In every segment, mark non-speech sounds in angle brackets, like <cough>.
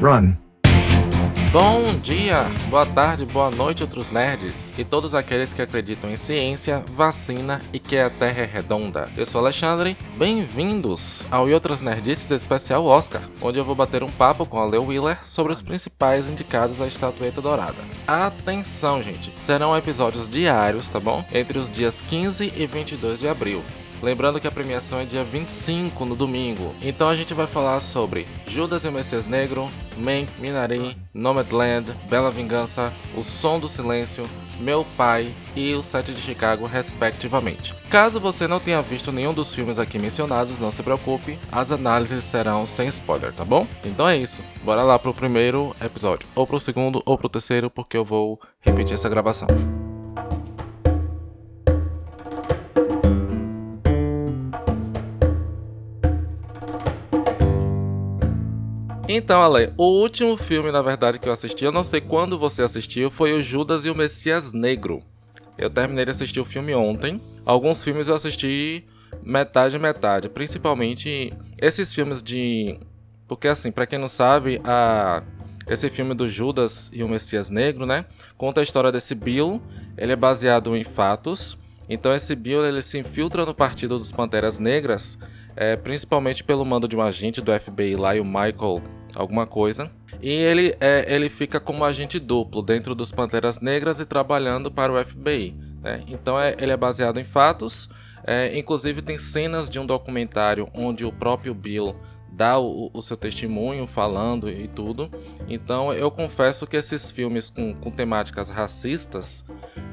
Run. Bom dia, boa tarde, boa noite, outros nerds e todos aqueles que acreditam em ciência, vacina e que a Terra é redonda. Eu sou Alexandre, bem-vindos ao E Outras Nerdices Especial Oscar, onde eu vou bater um papo com a Leo Wheeler sobre os principais indicados à estatueta dourada. Atenção, gente, serão episódios diários, tá bom? Entre os dias 15 e 22 de abril. Lembrando que a premiação é dia 25 no domingo. Então a gente vai falar sobre Judas e o Messias Negro, Mank, Minari, Nomadland, Bela Vingança, O Som do Silêncio, Meu Pai e O Sete de Chicago, respectivamente. Caso você não tenha visto nenhum dos filmes aqui mencionados, não se preocupe, as análises serão sem spoiler, tá bom? Então é isso, bora lá pro primeiro episódio, ou pro segundo ou pro terceiro, porque eu vou repetir essa gravação. Então, Ale, o último filme, na verdade, que eu assisti, eu não sei quando você assistiu, foi o Judas e o Messias Negro. Eu terminei de assistir o filme ontem. Alguns filmes eu assisti metade metade, principalmente esses filmes de porque assim, para quem não sabe, a esse filme do Judas e o Messias Negro, né, conta a história desse Bill, ele é baseado em fatos. Então esse Bill ele se infiltra no partido dos Panteras Negras, é, principalmente pelo mando de um agente do FBI lá, o Michael alguma coisa. E ele, é, ele fica como agente duplo dentro dos Panteras Negras e trabalhando para o FBI. Né? Então é, ele é baseado em fatos. É, inclusive tem cenas de um documentário onde o próprio Bill dá o, o, seu testemunho falando e tudo. Então eu confesso que esses filmes com, com temáticas racistas,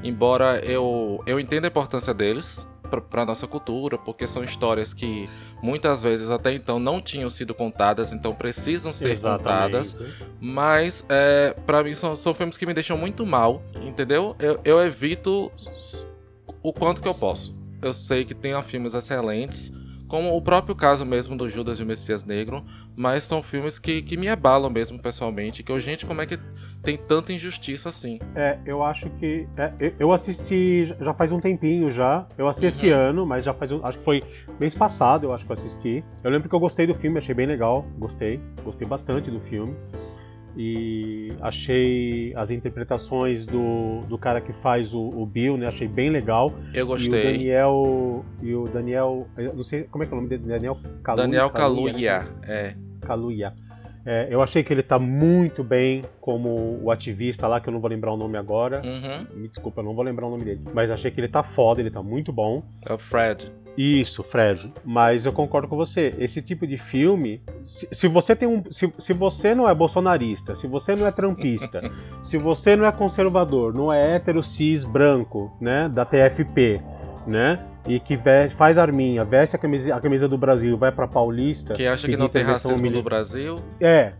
embora eu, eu entenda a importância deles, para nossa cultura, porque são histórias que muitas vezes até então não tinham sido contadas, então precisam ser Exatamente. contadas. Mas é, para mim são, são filmes que me deixam muito mal, entendeu? Eu, eu evito o quanto que eu posso. Eu sei que tem filmes excelentes como o próprio caso mesmo do Judas e o Messias Negro, mas são filmes que, que me abalam mesmo pessoalmente, que eu, gente, como é que tem tanta injustiça assim? É, eu acho que. É, eu assisti já faz um tempinho já. Eu assisti uhum. esse ano, mas já faz um. Acho que foi mês passado, eu acho que eu assisti. Eu lembro que eu gostei do filme, achei bem legal. Gostei. Gostei bastante do filme e achei as interpretações do, do cara que faz o, o, Bill, né? Achei bem legal. Eu gostei. E o Daniel. E o Daniel. não sei como é que é o nome dele. Daniel Kaluuya. Daniel Kaluuya, né? é. Kaluuya. É, eu achei que ele tá muito bem como o ativista lá, que eu não vou lembrar o nome agora. Uhum. Me desculpa, eu não vou lembrar o nome dele. Mas achei que ele tá foda, ele tá muito bom. É o Fred. Isso, Fred. Mas eu concordo com você. Esse tipo de filme, se, se você tem um, se, se você não é bolsonarista, se você não é trampista, <laughs> se você não é conservador, não é hétero cis branco, né, da TFP, né, e que veste, faz arminha, veste a camisa, a camisa do Brasil, vai para Paulista, que acha que não tem racismo no Brasil, é.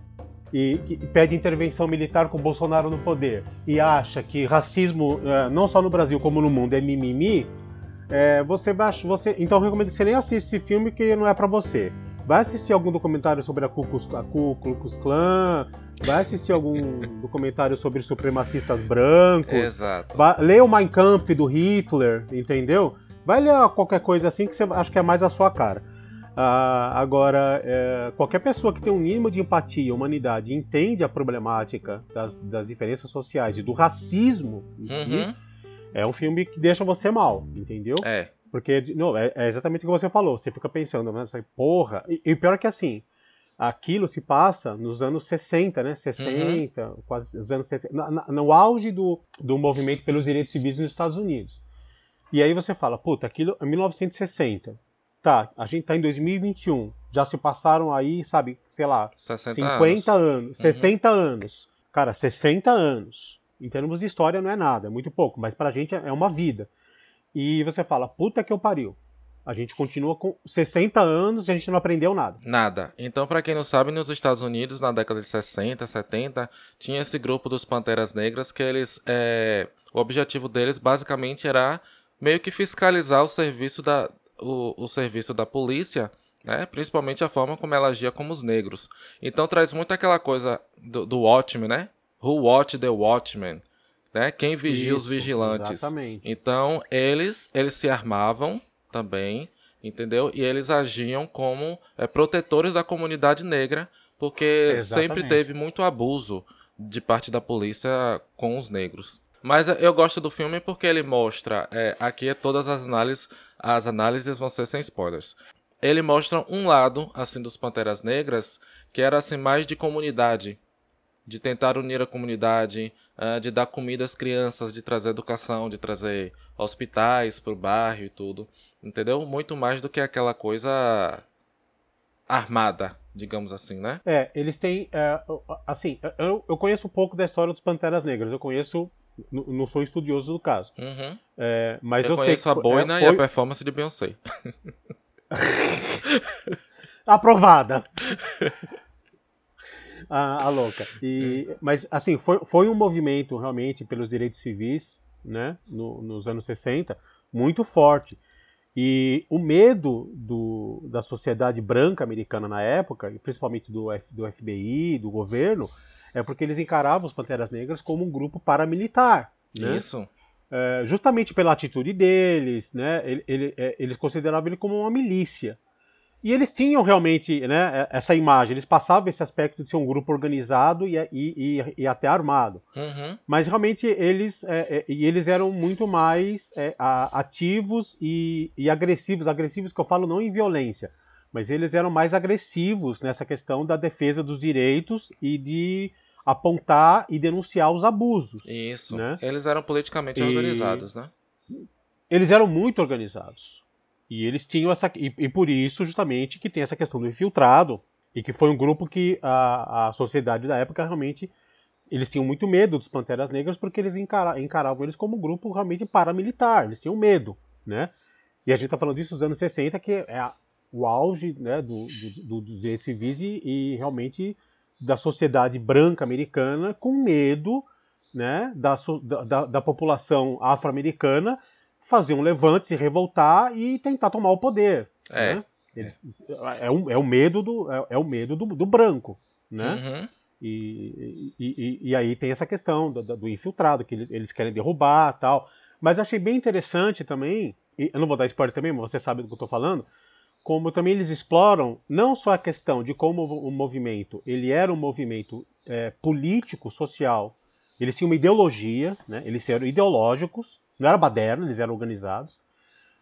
E, e, pede intervenção militar com Bolsonaro no poder e acha que racismo, é, não só no Brasil como no mundo, é mimimi, é, você vai. Você, então eu recomendo que você nem assista esse filme que não é para você. Vai assistir algum documentário sobre a Ku Klux, a Ku Klux Klan, vai assistir algum <laughs> documentário sobre supremacistas brancos. Exato. Vai, lê o Mein Kampf do Hitler, entendeu? Vai ler qualquer coisa assim que você acha que é mais a sua cara. Ah, agora, é, qualquer pessoa que tem um mínimo de empatia, humanidade, entende a problemática das, das diferenças sociais e do racismo em uhum. si, é um filme que deixa você mal, entendeu? É. Porque, não, é, é exatamente o que você falou. Você fica pensando, mas porra. E, e pior é que assim, aquilo se passa nos anos 60, né? 60, uhum. quase os anos 60. Na, na, no auge do, do movimento pelos direitos civis nos Estados Unidos. E aí você fala, puta, aquilo é 1960. Tá, a gente tá em 2021. Já se passaram aí, sabe, sei lá, 50 anos, anos 60 uhum. anos. Cara, 60 anos em termos de história não é nada, é muito pouco, mas pra gente é uma vida. E você fala, puta que eu pariu. A gente continua com 60 anos e a gente não aprendeu nada. Nada. Então, para quem não sabe, nos Estados Unidos, na década de 60, 70, tinha esse grupo dos Panteras Negras que eles. É... O objetivo deles basicamente era meio que fiscalizar o serviço da, o, o serviço da polícia, né? principalmente a forma como ela agia com os negros. Então traz muito aquela coisa do, do Watchmen, né? Who Watch the Watchmen, né? Quem vigia Isso, os vigilantes. Exatamente. Então, eles, eles se armavam também, entendeu? E eles agiam como é, protetores da comunidade negra porque Exatamente. sempre teve muito abuso de parte da polícia com os negros. Mas eu gosto do filme porque ele mostra, é, aqui todas as análises, as análises vão ser sem spoilers. Ele mostra um lado, assim, dos Panteras Negras, que era, assim, mais de comunidade. De tentar unir a comunidade, uh, de dar comida às crianças, de trazer educação, de trazer hospitais pro bairro e tudo. Entendeu? Muito mais do que aquela coisa armada, digamos assim, né? É, eles têm. É, assim, eu, eu conheço um pouco da história dos Panteras Negras. Eu conheço não sou estudioso do caso. Uhum. É, mas eu, eu conheço sei a boina é, foi... e a performance de Beyoncé. <laughs> <laughs> Aprovada. A, a, louca. E, mas, assim, foi, foi um movimento realmente pelos direitos civis, né, no, nos anos 60, muito forte. E o medo do, da sociedade branca americana na época, principalmente do, F, do FBI, do governo, é porque eles encaravam os Panteras Negras como um grupo paramilitar. Né? Isso. É, justamente pela atitude deles, né? Ele, ele, é, eles consideravam ele como uma milícia. E eles tinham realmente né, é, essa imagem, eles passavam esse aspecto de ser um grupo organizado e, e, e, e até armado. Uhum. Mas realmente eles, é, é, eles eram muito mais é, ativos e, e, agressivos. Agressivos que eu falo não em violência, mas eles eram mais agressivos nessa questão da defesa dos direitos e de apontar e denunciar os abusos. Isso. Né? Eles eram politicamente organizados, né? Eles eram muito organizados. E eles tinham essa. E, e, por isso, justamente, que tem essa questão do infiltrado. E que foi um grupo que a, a sociedade da época realmente. Eles tinham muito medo dos Panteras Negras porque eles encara, encaravam eles como um grupo realmente paramilitar. Eles tinham medo, né? E a gente está falando disso nos anos 60, que é a, o auge né, do, do, do, dos direitos civis e, e realmente da sociedade branca americana com medo né, da, da, da população afro-americana fazer um levante, se revoltar e tentar tomar o poder. É. Né? Eles, é. é, o, é o medo do, é, é o medo do, do branco. Né? Uhum. E, e, e, e, aí tem essa questão do, do infiltrado, que eles, eles querem derrubar tal. Mas eu achei bem interessante também, eu não vou dar spoiler também, mas você sabe do que eu estou falando, como também eles exploram não só a questão de como o movimento ele era um movimento é, político, social, eles tinham uma ideologia, né? eles eram ideológicos, não era baderno, eles eram organizados,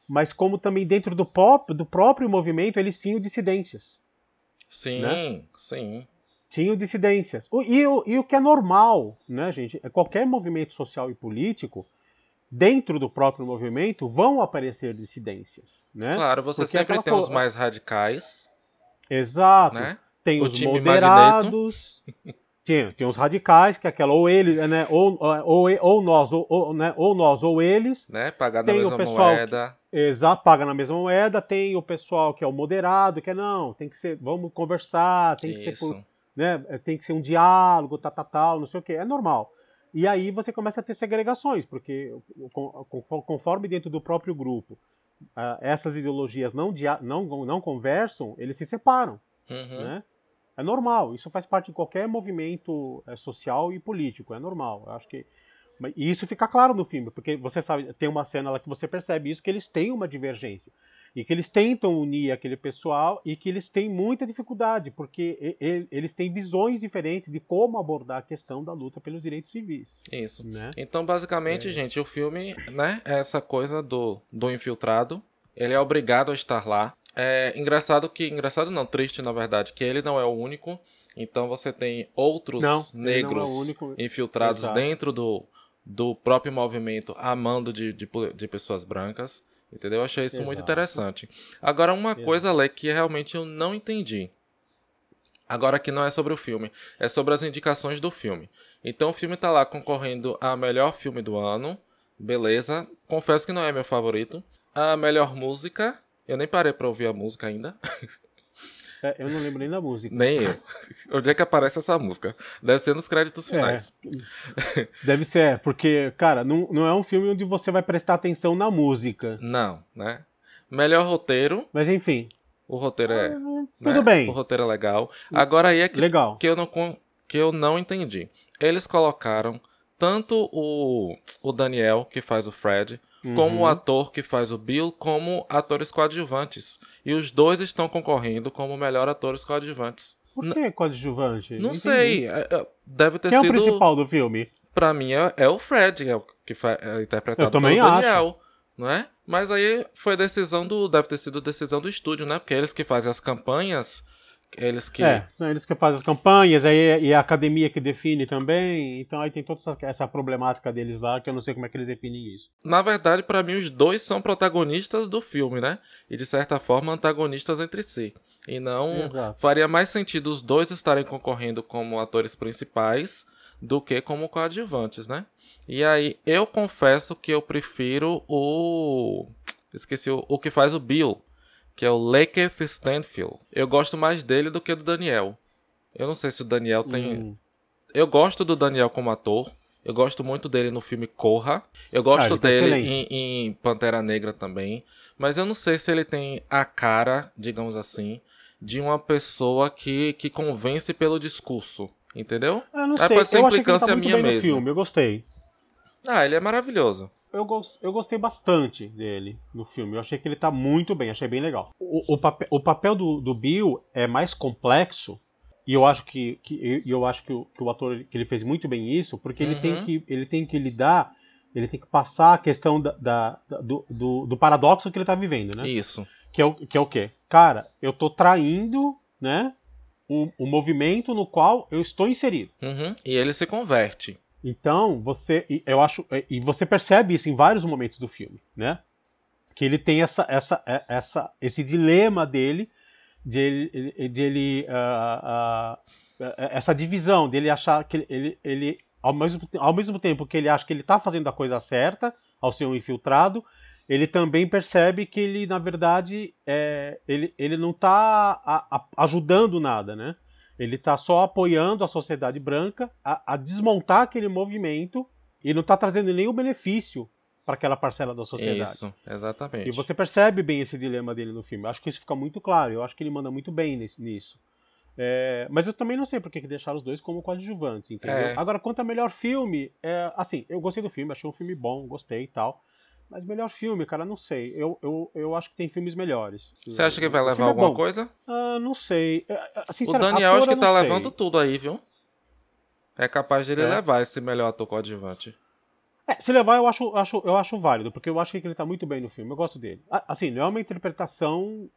mas como também dentro do próprio, do próprio movimento eles tinham dissidências. Sim, né? sim. Tinham dissidências. E, e, e o que é normal, né, gente? É qualquer movimento social e político, dentro do próprio movimento vão aparecer dissidências, né? Claro, você Porque sempre tem co... os mais radicais. Exato. Né? Tem o os moderados. <laughs> tem, tem os radicais, que é aquela ou ele, né? Ou, ou, ou nós, ou, ou, né? ou nós, ou eles. Né? Pagar na mesma moeda. Exato, paga na mesma moeda. Tem o pessoal que é o moderado, que é não, tem que ser, vamos conversar, tem que Isso. ser por, né? Tem que ser um diálogo, tal, tal, tal, não sei o que. É normal. E aí você começa a ter segregações, porque conforme dentro do próprio grupo essas ideologias não, não, não conversam, eles se separam. Uhum. Né? É normal, isso faz parte de qualquer movimento é, social e político, é normal. Eu acho que e isso fica claro no filme, porque você sabe, tem uma cena lá que você percebe isso, que eles têm uma divergência. E que eles tentam unir aquele pessoal e que eles têm muita dificuldade, porque eles têm visões diferentes de como abordar a questão da luta pelos direitos civis. Isso. Né? Então, basicamente, é. gente, o filme, né, é essa coisa do, do infiltrado. Ele é obrigado a estar lá. É engraçado que. Engraçado não, triste, na verdade, que ele não é o único. Então você tem outros não, negros não é infiltrados Exato. dentro do, do próprio movimento amando de, de, de pessoas brancas. Entendeu? Eu achei isso Exato. muito interessante. Agora, uma Exato. coisa, Lê, que realmente eu não entendi. Agora que não é sobre o filme, é sobre as indicações do filme. Então o filme tá lá concorrendo a melhor filme do ano. Beleza. Confesso que não é meu favorito. A melhor música. Eu nem parei pra ouvir a música ainda. É, eu não lembro nem da música. Nem eu. Onde é que aparece essa música? Deve ser nos créditos finais. É, deve ser, porque, cara, não, não é um filme onde você vai prestar atenção na música. Não, né? Melhor roteiro. Mas enfim. O roteiro é. Ah, né? Tudo bem. O roteiro é legal. Agora aí é que, Legal. que, eu, não, que eu não entendi. Eles colocaram tanto o, o Daniel, que faz o Fred, como o Uhum. ator que faz o Bill, como atores coadjuvantes. E os dois estão concorrendo como melhor atores coadjuvantes. Por que coadjuvante? Não, sei. É, é, deve ter Quem sido. Quem é o principal do filme? Pra mim é, é o Fred, é o que é interpretado pelo Daniel. Acho. Não é? Mas aí foi decisão do. Deve ter sido decisão do estúdio, né? Porque eles que fazem as campanhas. Eles que. É, são eles que fazem as campanhas, aí e a academia que define também. Então aí tem toda essa, essa, problemática deles lá, que eu não sei como é que eles definem isso. Na verdade, para mim, os dois são protagonistas do filme, né? E de certa forma antagonistas entre si. E não Exato. faria mais sentido os dois estarem concorrendo como atores principais do que como coadjuvantes, né? E aí eu confesso que eu prefiro o esqueci o, o que faz o Bill, que é o Laketh Stanfield. Eu gosto mais dele do que do Daniel. Eu não sei se o Daniel tem Hum. Eu gosto do Daniel como ator. Eu gosto muito dele no filme Corra. Eu gosto Ah, tá dele em, em Pantera Negra também. Mas eu não sei se ele tem a cara, digamos assim, de uma pessoa que, que convence pelo discurso. Entendeu? Eu não Aí sei, pode ser eu achei que ele implicância tá minha mesmo. eu gostei. Ah, ele é maravilhoso. Eu, gos- eu gostei bastante dele no filme. Eu achei que ele tá muito bem, achei bem legal. O, o, pape- o papel do, do Bill é mais complexo, e eu acho que, que, eu acho que, o, que o ator que ele fez muito bem isso, porque ele, tem Uhum. que, ele tem que lidar, ele tem que passar a questão da, da- da- do, do, do paradoxo que ele tá vivendo, né? Isso. Que é, o, que é o quê? Cara, eu tô traindo, né? O, o movimento no qual eu estou inserido. Uhum. E ele se converte. Então, você, eu acho, e você percebe isso em vários momentos do filme, né? Que ele tem essa, essa, é- essa, esse dilema dele, de ele, de ele ah, ah, essa divisão dele achar que ele, ele ao, mesmo, ao mesmo tempo que ele acha que ele está fazendo a coisa certa ao ser um infiltrado, ele também percebe que ele, na verdade, é, ele, ele não está ajudando nada, né? Ele está só apoiando a sociedade branca a, a desmontar aquele movimento e não está trazendo nenhum benefício para aquela parcela da sociedade. Isso, exatamente. E você percebe bem esse dilema dele no filme. Acho que isso fica muito claro. Eu acho que ele manda muito bem nesse- nisso. É, mas eu também não sei por que que deixaram os dois como coadjuvantes, entendeu? É. Agora, quanto a melhor filme, é, assim, eu gostei do filme, achei um filme bom, gostei e tal. Mas melhor filme, cara, não sei. Eu, eu, eu acho que tem filmes melhores. Você acha que vai levar é alguma bom. coisa? Ah, não sei. É, é, O Daniel acho que tá levando tudo aí, viu? É capaz de ele É. levar esse melhor ator coadjuvante. É, se levar, eu acho, acho, eu acho válido, porque eu acho que ele tá muito bem no filme. Eu gosto dele. Assim, não é uma interpretação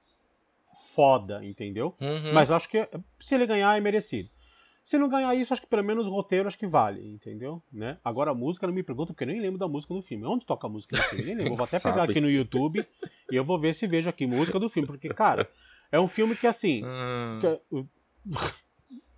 foda, entendeu? Uhum. Mas acho que se ele ganhar, é merecido. Se não ganhar isso, acho que pelo menos o roteiro acho que vale, entendeu? Né? Agora a música não me pergunta, porque eu nem lembro da música do filme. Onde toca a música do filme? Nem lembro. Vou até <laughs> pegar aqui no YouTube e eu vou ver se vejo aqui música do filme. Porque, cara, é um filme que assim. Hum, que- <laughs>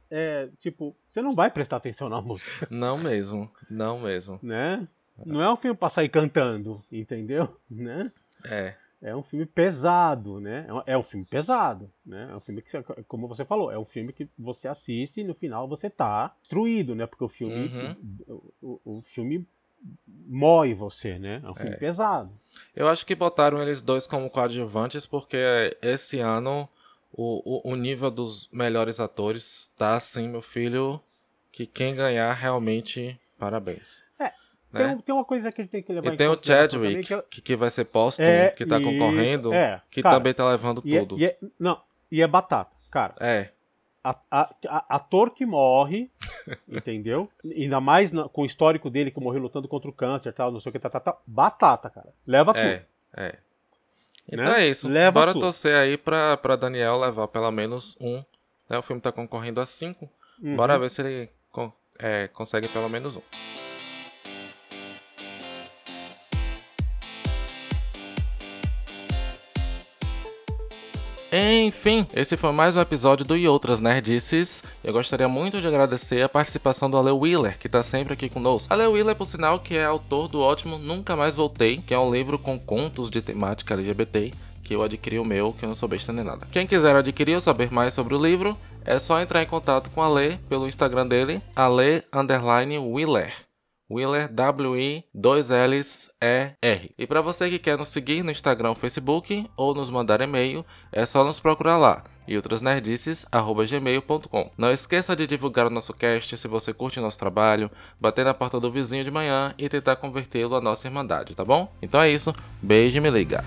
é, tipo, você não vai prestar atenção na música, não mesmo, não mesmo. né? Não é um filme pra sair cantando, entendeu? Né? É, É um filme pesado, né? É um- É um filme pesado, né? É um filme que, você- como você falou, é um filme que você assiste e no final você tá destruído, né? Porque o filme, Uhum. o, o- o filme mói você, né? É um filme É. pesado. eu acho que botaram eles dois como coadjuvantes porque esse ano o, o, o nível dos melhores atores tá assim, meu filho, que quem ganhar realmente, parabéns. É, Né? Tem, tem uma coisa que gente tem que levar E em tem o Chadwick, que é- que, vai ser póstumo, é, que tá isso, concorrendo, é, que cara, também tá levando e é- tudo. e é- não, e é batata, cara. É, A- a- a- ator que morre, <laughs> entendeu? Ainda mais na- com o histórico dele que morreu lutando contra o câncer, tal, não sei o que, tá, tá, tá. batata, cara. Leva tudo. é, é. Então Né? é isso. Leva Bora tudo. torcer aí pra, pra Daniel levar pelo menos um. Né? O filme tá concorrendo a cinco. Uhum. Bora ver se ele con- é, consegue pelo menos um. Enfim, esse foi mais um episódio do E Outras Nerdices. Eu gostaria muito de agradecer a participação do Ale Wheeler, que tá sempre aqui conosco. Ale Wheeler, por sinal, que é autor do ótimo Nunca Mais Voltei, que é um livro com contos de temática LGBT, que eu adquiri o meu, que eu não sou besta nem nada. Quem quiser adquirir ou saber mais sobre o livro, é só entrar em contato com a Ale pelo Instagram dele, Ale underline Wheeler. Wheeler, W-I, 2 L's, E-R. E para você que quer nos seguir no Instagram Facebook, ou nos mandar e-mail, é só nos procurar lá, e. Não esqueça de divulgar o nosso cast se você curte nosso trabalho, bater na porta do vizinho de manhã e tentar convertê-lo à nossa irmandade, tá bom? Então é isso, beijo e me liga.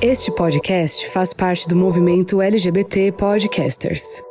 Este podcast faz parte do movimento LGBT Podcasters.